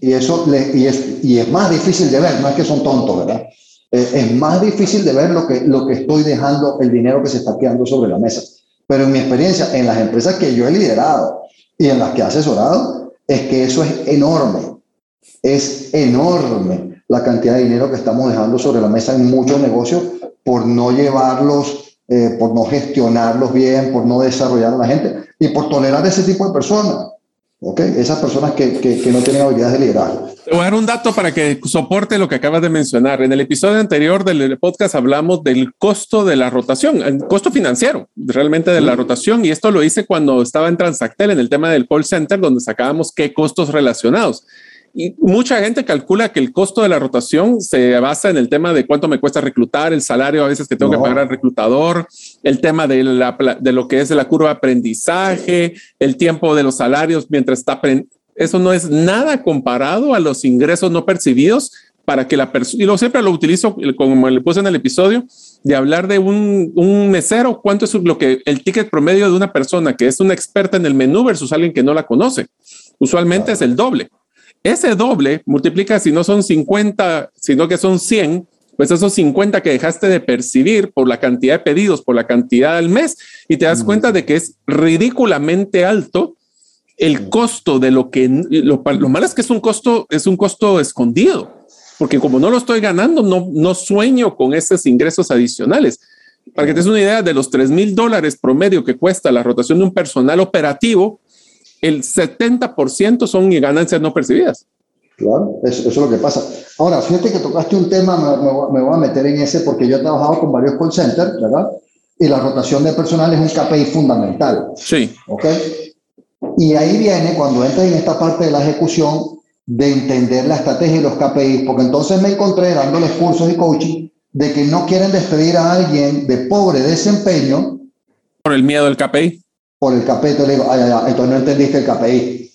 Y eso le, y, es, y es más difícil de ver, no es que son tontos, ¿verdad? Eh, es más difícil de ver lo que, lo que estoy dejando, el dinero que se está quedando sobre la mesa. Pero en mi experiencia, en las empresas que yo he liderado y en las que he asesorado, es que eso es enorme. Es enorme la cantidad de dinero que estamos dejando sobre la mesa en muchos negocios por no llevarlos, eh, por no gestionarlos bien, por no desarrollar a la gente y por tolerar ese tipo de personas. ¿ok? Esas personas que, que, no tienen habilidades de liderazgo. Te voy a dar un dato para que soporte lo que acabas de mencionar. En el episodio anterior del podcast hablamos del costo de la rotación, el costo financiero realmente de la rotación. Y esto lo hice cuando estaba en Transactel, en el tema del call center, donde sacábamos qué costos relacionados. Y mucha gente calcula que el costo de la rotación se basa en el tema de cuánto me cuesta reclutar, el salario a veces que tengo que pagar al reclutador, el tema de, la, de lo que es la curva de aprendizaje, el tiempo de los salarios mientras está Eso no es nada comparado a los ingresos no percibidos para que la persona, y lo siempre lo utilizo como le puse en el episodio, de hablar de un, un mesero, cuánto es lo que el ticket promedio de una persona que es una experta en el menú versus alguien que no la conoce. Usualmente es el doble. Ese doble multiplica, si no son 50, sino que son 100, pues esos 50 que dejaste de percibir por la cantidad de pedidos, por la cantidad del mes, y te das cuenta de que es ridículamente alto el costo de lo que lo, malo es que es un costo, es un costo escondido, porque como no lo estoy ganando, no, no sueño con esos ingresos adicionales. Para que te des una idea de los 3 mil dólares promedio que cuesta la rotación de un personal operativo, el 70% son ganancias no percibidas. Claro, eso, es lo que pasa. Ahora, fíjate que tocaste un tema, me, voy a meter en ese porque yo he trabajado con varios call centers, ¿verdad? Y la rotación de personal es un KPI fundamental. Sí. ¿Ok? Y ahí viene cuando entras en esta parte de la ejecución de entender la estrategia y los KPIs, porque entonces me encontré dándoles cursos y coaching de que no quieren despedir a alguien de pobre desempeño. Por el miedo del KPI por el KPI, le digo, ay, ay, entonces no entendiste el KPI.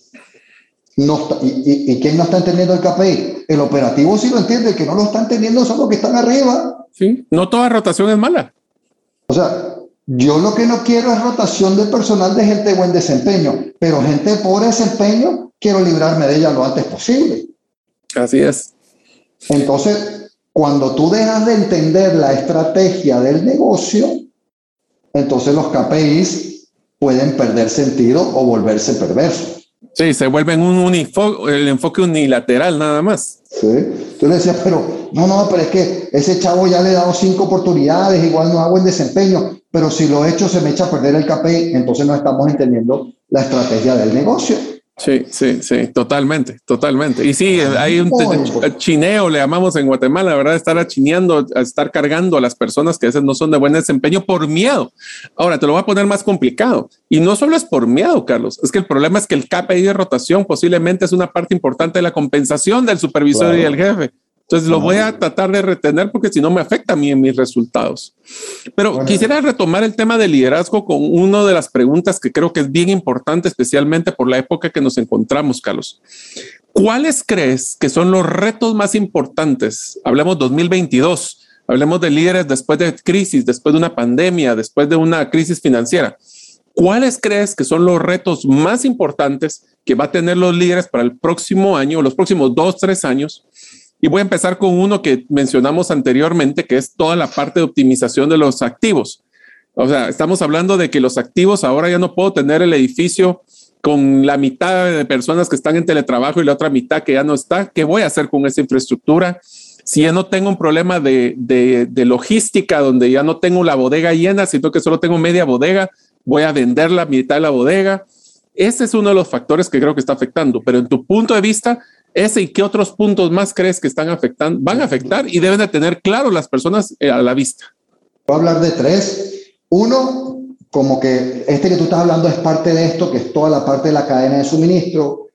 No y, y, quién no está entendiendo el KPI? El operativo sí lo entiende, el que no lo está entendiendo son los que están arriba. Sí, no toda rotación es mala. O sea, yo lo que no quiero es rotación de personal de gente de buen desempeño, pero gente de pobre desempeño, quiero librarme de ella lo antes posible. Así es. Entonces, cuando tú dejas de entender la estrategia del negocio, entonces los KPIs pueden perder sentido o volverse perversos. Sí, se vuelven un el enfoque unilateral nada más. Sí, tú le decías, pero no, no, pero es que ese chavo ya le he dado cinco oportunidades, igual no hago el desempeño, pero si lo he hecho se me echa a perder el KPI, entonces no estamos entendiendo la estrategia del negocio. Sí, sí, sí, totalmente, totalmente. Y sí, hay un chineo, le llamamos en Guatemala, ¿verdad? Estar achineando, estar cargando a las personas que a veces no son de buen desempeño por miedo. Ahora, te lo voy a poner más complicado. Y no solo es por miedo, Carlos, es que el problema es que el KPI de rotación posiblemente es una parte importante de la compensación del supervisor y del jefe. Entonces lo voy a tratar de retener porque si no me afecta a mí en mis resultados. Pero quisiera retomar el tema del liderazgo con una de las preguntas que creo que es bien importante, especialmente por la época que nos encontramos, Carlos. ¿Cuáles crees que son los retos más importantes? Hablemos 2022, hablemos de líderes después de crisis, después de una pandemia, después de una crisis financiera. ¿Cuáles crees que son los retos más importantes que va a tener los líderes para el próximo año, los próximos dos, tres años? Y voy a empezar con uno que mencionamos anteriormente, que es toda la parte de optimización de los activos. O sea, estamos hablando de que los activos ahora ya no puedo tener el edificio con la mitad de personas que están en teletrabajo y la otra mitad que ya no está. ¿Qué voy a hacer con esa infraestructura? Si ya no tengo un problema de, de, logística donde ya no tengo la bodega llena, sino que solo tengo media bodega, voy a vender la mitad de la bodega. Ese es uno de los factores que creo que está afectando. Pero en tu punto de vista, ese y qué otros puntos más crees que están afectando, van a afectar y deben de tener claro las personas eh, a la vista? Voy a hablar de tres. Uno, como que este que tú estás hablando es parte de esto, que es toda la parte de la cadena de suministro,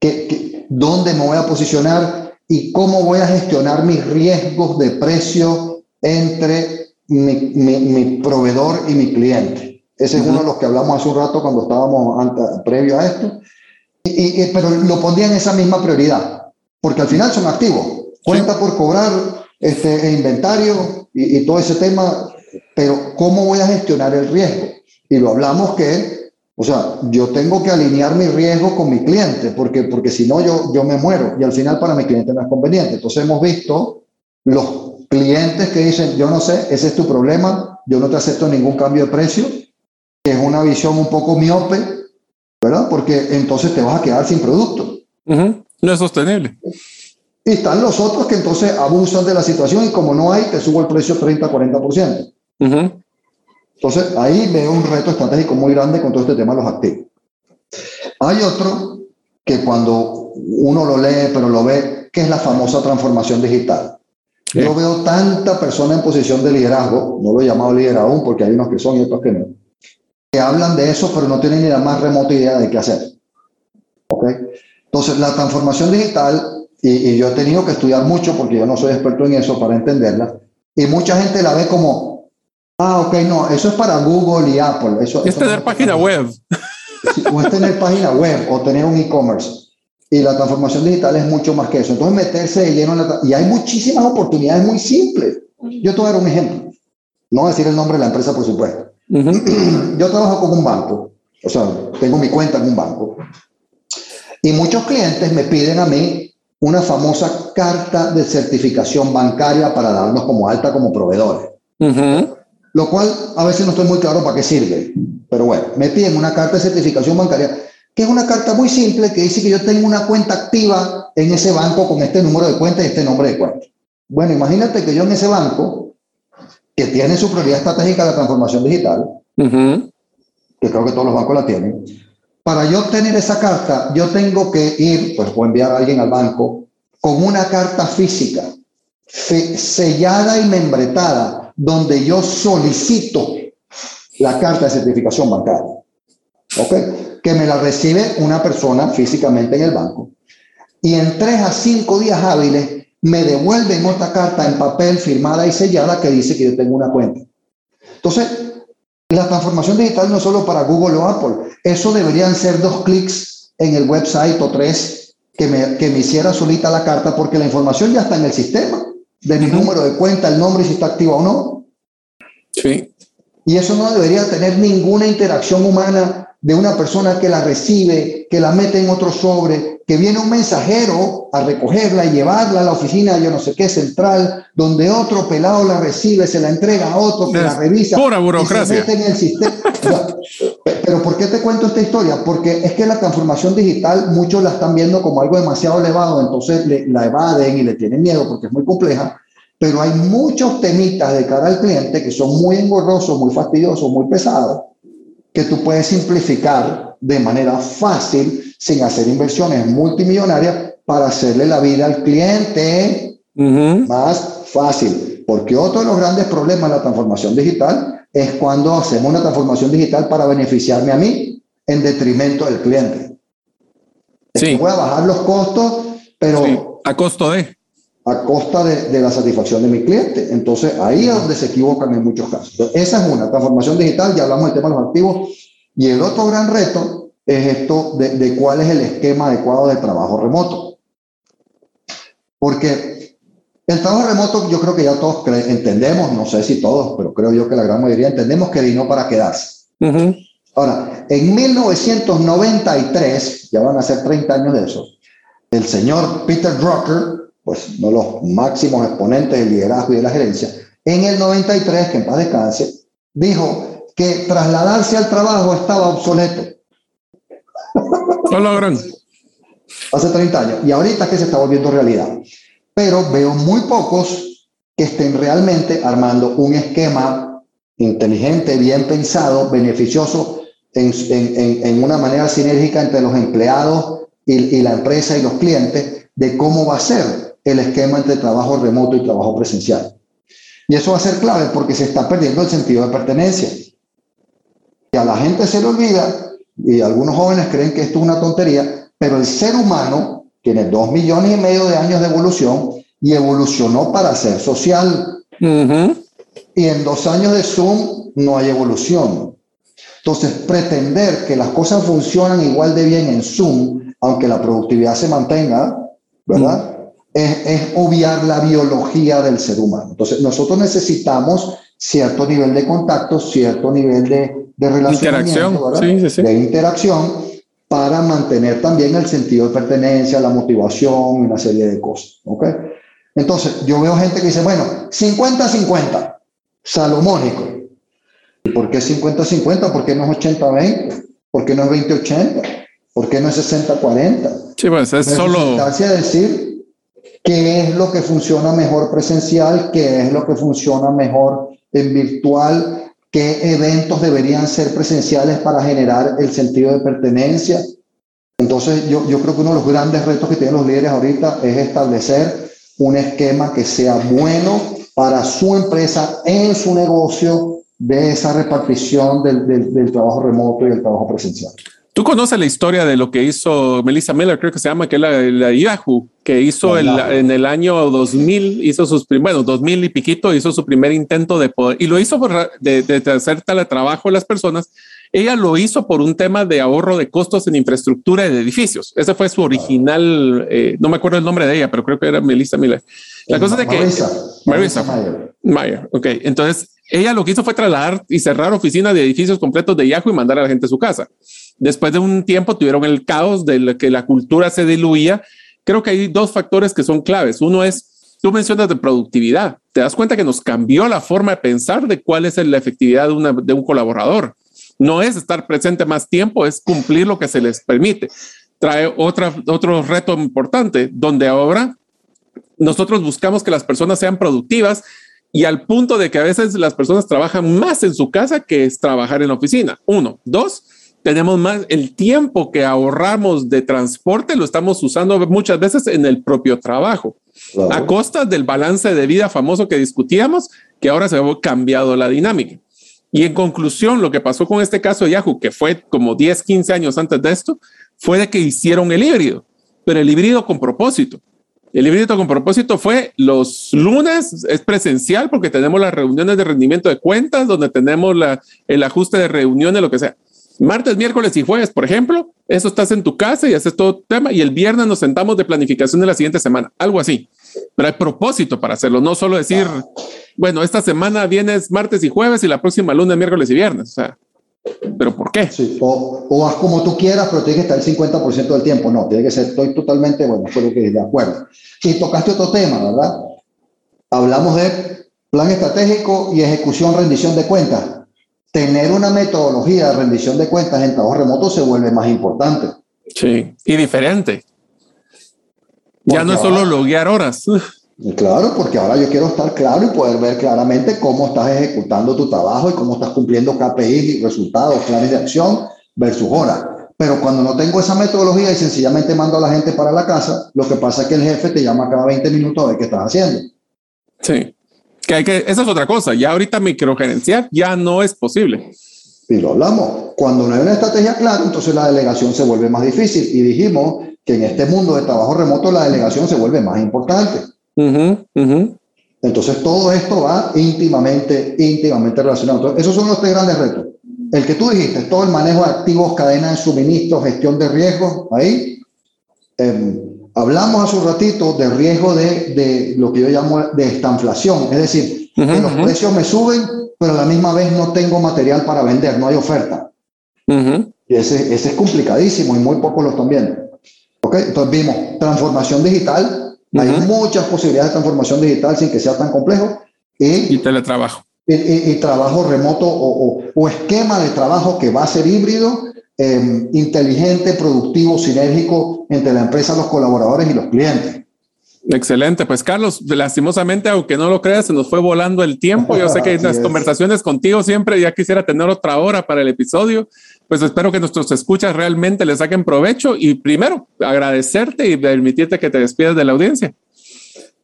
que, dónde me voy a posicionar y cómo voy a gestionar mis riesgos de precio entre mi, proveedor y mi cliente. Ese es uno de los que hablamos hace un rato cuando estábamos antes, previo a esto. Y, pero lo pondría en esa misma prioridad, porque al final son activos. Cuenta por cobrar este, inventario y, todo ese tema, pero ¿cómo voy a gestionar el riesgo? Y lo hablamos que, o sea, yo tengo que alinear mi riesgo con mi cliente, porque, porque si no yo, yo me muero y al final para mi cliente no es conveniente. Entonces hemos visto los clientes que dicen, yo no sé, ese es tu problema, yo no te acepto ningún cambio de precio, que es una visión un poco miope ¿verdad? Porque entonces te vas a quedar sin producto. No es sostenible. Y están los otros que entonces abusan de la situación y como no hay, te subo el precio 30-40%. Entonces ahí veo un reto estratégico muy grande con todo este tema de los activos. Hay otro que cuando uno lo lee, pero lo ve, que es la famosa transformación digital. Yo veo tanta persona en posición de liderazgo, no lo he llamado líder aún porque hay unos que son y otros que no, que hablan de eso, pero no tienen ni la más remota idea de qué hacer. ¿Okay? Entonces, la transformación digital, y, yo he tenido que estudiar mucho porque yo no soy experto en eso para entenderla, y mucha gente la ve como, ah, ok, no, eso es para Google y Apple. Eso, es tener página web. o es tener página web o tener un e-commerce. Y la transformación digital es mucho más que eso. Entonces, meterse de lleno en la... Y hay muchísimas oportunidades muy simples. Yo te voy a dar un ejemplo. No voy a decir el nombre de la empresa, por supuesto. Yo trabajo con un banco, o sea, tengo mi cuenta en un banco. Y muchos clientes me piden a mí una famosa carta de certificación bancaria para darnos como alta como proveedores. Lo cual a veces no estoy muy claro para qué sirve. Pero bueno, me piden una carta de certificación bancaria, que es una carta muy simple que dice que yo tengo una cuenta activa en ese banco con este número de cuenta y este nombre de cuenta. Bueno, imagínate que yo en ese banco que tiene su prioridad estratégica la transformación digital, que creo que todos los bancos la tienen, para yo obtener esa carta, yo tengo que ir, pues, o enviar a alguien al banco con una carta física, sellada y membretada, donde yo solicito la carta de certificación bancaria. ¿Ok? Que me la recibe una persona físicamente en el banco. Y en tres a cinco días hábiles me devuelven otra carta en papel firmada y sellada que dice que yo tengo una cuenta. Entonces, la transformación digital no es solo para Google o Apple. Eso deberían ser dos clics en el website o tres que me, que me hiciera solita la carta porque la información ya está en el sistema de mi número de cuenta, el nombre, si está activo o no. Sí. Y eso no debería tener ninguna interacción humana de una persona que la recibe, que la mete en otro sobre, que viene un mensajero a recogerla y llevarla a la oficina, yo no sé qué, central, donde otro pelado la recibe, se la entrega a otro que la revisa. Pura burocracia. en el sistema. pero ¿por qué te cuento esta historia? Porque es que la transformación digital muchos la están viendo como algo demasiado elevado, entonces la evaden y le tienen miedo porque es muy compleja. Pero hay muchos temitas de cara al cliente que son muy engorrosos, muy fastidiosos, muy pesados, que tú puedes simplificar de manera fácil sin hacer inversiones multimillonarias para hacerle la vida al cliente más fácil. Porque otro de los grandes problemas de la transformación digital es cuando hacemos una transformación digital para beneficiarme a mí en detrimento del cliente. Sí. voy a bajar los costos, pero... a costo de a costa de, la satisfacción de mi cliente. Entonces, ahí es donde se equivocan en muchos casos. esa es una, transformación digital, ya hablamos del tema de los activos. Y el otro gran reto es esto de, cuál es el esquema adecuado de trabajo remoto. Porque el trabajo remoto, yo creo que ya todos entendemos, no sé si todos, pero creo yo que la gran mayoría entendemos que vino para quedarse. Ahora, en 1993, ya van a ser 30 años de eso, el señor Peter Drucker pues uno de los máximos exponentes del liderazgo y de la gerencia, en el 93, que en paz descanse, dijo que trasladarse al trabajo estaba obsoleto. Lo logran. Hace 30 años. Y ahorita es que se está volviendo realidad. Pero veo muy pocos que estén realmente armando un esquema inteligente, bien pensado, beneficioso, en, en, en una manera sinérgica entre los empleados y, y la empresa y los clientes de cómo va a ser el esquema entre trabajo remoto y trabajo presencial. Y eso va a ser clave porque se está perdiendo el sentido de pertenencia. Y a la gente se le olvida, y algunos jóvenes creen que esto es una tontería, pero el ser humano tiene dos millones y medio de años de evolución y evolucionó para ser social. Y en dos años de Zoom no hay evolución. Entonces, pretender que las cosas funcionan igual de bien en Zoom, aunque la productividad se mantenga, ¿verdad? Es, obviar la biología del ser humano. Entonces, nosotros necesitamos cierto nivel de contacto, cierto nivel de, de relacionamiento, interacción. de interacción, para mantener también el sentido de pertenencia, la motivación y una serie de cosas. ¿okay? Entonces, yo veo gente que dice, bueno, 50-50, salomónico. ¿Y por qué 50-50? ¿Por qué no es 80-20? ¿Por qué no es 20-80? ¿Por qué no es 60-40? Sí, pues es solo... decir qué es lo que funciona mejor presencial, qué es lo que funciona mejor en virtual, qué eventos deberían ser presenciales para generar el sentido de pertenencia. Entonces, yo, yo creo que uno de los grandes retos que tienen los líderes ahorita es establecer un esquema que sea bueno para su empresa, en su negocio, de esa repartición del, del, del trabajo remoto y el trabajo presencial. Tú conoces la historia de lo que hizo Melissa Miller, creo que se llama, que es la, Yahoo, que hizo en el año 2000, hizo sus primeros, 2000 y piquito, hizo su primer intento de poder, y lo hizo de, de, hacer teletrabajo a las personas. Ella lo hizo por un tema de ahorro de costos en infraestructura de edificios. Ese fue su original, eh, no me acuerdo el nombre de ella, pero creo que era Melissa Miller. La cosa es que... Marissa. Marissa Mayer. Ok, entonces ella lo que hizo fue trasladar y cerrar oficinas de edificios completos de Yahoo y mandar a la gente a su casa. Después de un tiempo tuvieron el caos de que la cultura se diluía. Creo que hay dos factores que son claves. Uno es, tú mencionas de productividad. Te das cuenta que nos cambió la forma de pensar de cuál es la efectividad de, un colaborador. No es estar presente más tiempo, es cumplir lo que se les permite. Trae otra, otro reto importante, donde ahora nosotros buscamos que las personas sean productivas y al punto de que a veces las personas trabajan más en su casa que es trabajar en la oficina. Uno. Dos, tenemos más el tiempo que ahorramos de transporte, lo estamos usando muchas veces en el propio trabajo, a costa del balance de vida famoso que discutíamos, que ahora se ha cambiado la dinámica. Y en conclusión, lo que pasó con este caso de Yahoo, que fue como 10, 15 años antes de esto, fue de que hicieron el híbrido, pero el híbrido con propósito. El híbrido con propósito fue los lunes, es presencial porque tenemos las reuniones de rendimiento de cuentas, donde tenemos la, el ajuste de reuniones, lo que sea martes, miércoles y jueves, por ejemplo, eso estás en tu casa y haces todo tema y el viernes nos sentamos de planificación de la siguiente semana, algo así. Pero hay propósito para hacerlo, no solo decir, bueno, esta semana vienes martes y jueves y la próxima lunes, miércoles y viernes. O sea, ¿pero por qué? Sí. O, o, haz como tú quieras, pero tiene que estar el 50% del tiempo. No, tiene que ser, estoy totalmente, bueno, fue lo que de acuerdo. Y tocaste otro tema, ¿verdad? Hablamos de plan estratégico y ejecución, rendición de cuentas tener una metodología de rendición de cuentas en trabajo remoto se vuelve más importante. Sí, y diferente. ya no es solo loguear horas. Claro, porque ahora yo quiero estar claro y poder ver claramente cómo estás ejecutando tu trabajo y cómo estás cumpliendo KPIs y resultados, planes de acción versus horas. pero cuando no tengo esa metodología y sencillamente mando a la gente para la casa, lo que pasa es que el jefe te llama cada 20 minutos a ver qué estás haciendo. Sí. Que hay que, esa es otra cosa. Ya ahorita microgerenciar ya no es posible. Y lo hablamos. Cuando no hay una estrategia clara, entonces la delegación se vuelve más difícil. Y dijimos que en este mundo de trabajo remoto la delegación se vuelve más importante. Entonces todo esto va íntimamente, íntimamente relacionado. Entonces, esos son los tres grandes retos. El que tú dijiste, todo el manejo de activos, cadena de suministro, gestión de riesgos, ahí. Em, hablamos hace un ratito de riesgo de, de, lo que yo llamo de estanflación, es decir, que los precios me suben, pero a la misma vez no tengo material para vender, no hay oferta. Y ese, ese, es complicadísimo y muy pocos lo están viendo. ¿Okay? Entonces vimos transformación digital, hay muchas posibilidades de transformación digital sin que sea tan complejo. Y, y teletrabajo. Y, trabajo remoto o, o, esquema de trabajo que va a ser híbrido, em, inteligente, productivo, sinérgico entre la empresa, los colaboradores y los clientes. Excelente, pues Carlos, lastimosamente, aunque no lo creas, se nos fue volando el tiempo. Yo sé que las conversaciones contigo siempre ya quisiera tener otra hora para el episodio. Pues espero que nuestros escuchas realmente le saquen provecho y primero agradecerte y permitirte que te despidas de la audiencia.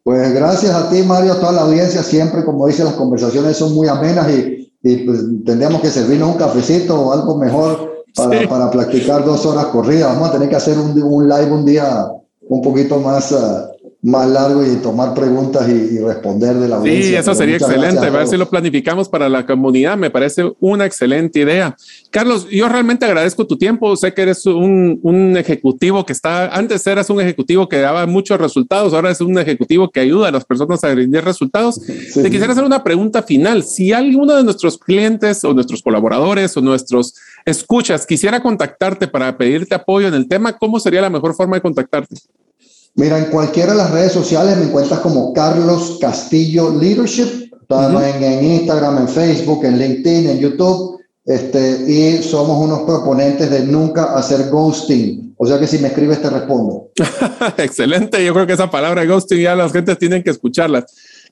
Pues gracias a ti, Mario, a toda la audiencia. Siempre, como dice, las conversaciones son muy amenas y, pues, tendríamos que servirnos un cafecito o algo mejor para, para practicar dos horas corridas. Vamos a tener que hacer un, un live un día un poquito más, uh, más largo y tomar preguntas y, responder de la audiencia. Sí, eso sería excelente. A ver si lo planificamos para la comunidad. Me parece una excelente idea. Carlos, yo realmente agradezco tu tiempo. Sé que eres un, un ejecutivo que está, antes eras un ejecutivo que daba muchos resultados, ahora es un ejecutivo que ayuda a las personas a brindar resultados. Te quisiera hacer una pregunta final. Si alguno de nuestros clientes o nuestros colaboradores o nuestros escuchas quisiera contactarte para pedirte apoyo en el tema, ¿cómo sería la mejor forma de contactarte? Mira, en cualquiera de las redes sociales me encuentras como Carlos Castillo Leadership, en, Instagram, en Facebook, en LinkedIn, en YouTube, este, y somos unos proponentes de nunca hacer ghosting. O sea que si me escribes te respondo. Excelente, yo creo que esa palabra ghosting ya las gentes tienen que escucharlas.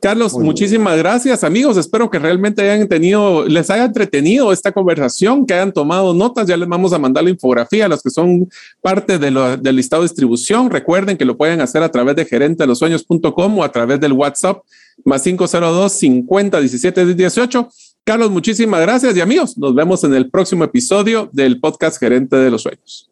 Carlos, muchísimas gracias, amigos. Espero que realmente hayan tenido, les haya entretenido esta conversación, que hayan tomado notas. Ya les vamos a mandar la infografía a los que son parte de lo, del listado de distribución. Recuerden que lo pueden hacer a través de gerente de los sueños.com o a través del WhatsApp más 502 50 17 18. Carlos, muchísimas gracias y amigos, nos vemos en el próximo episodio del podcast Gerente de los Sueños.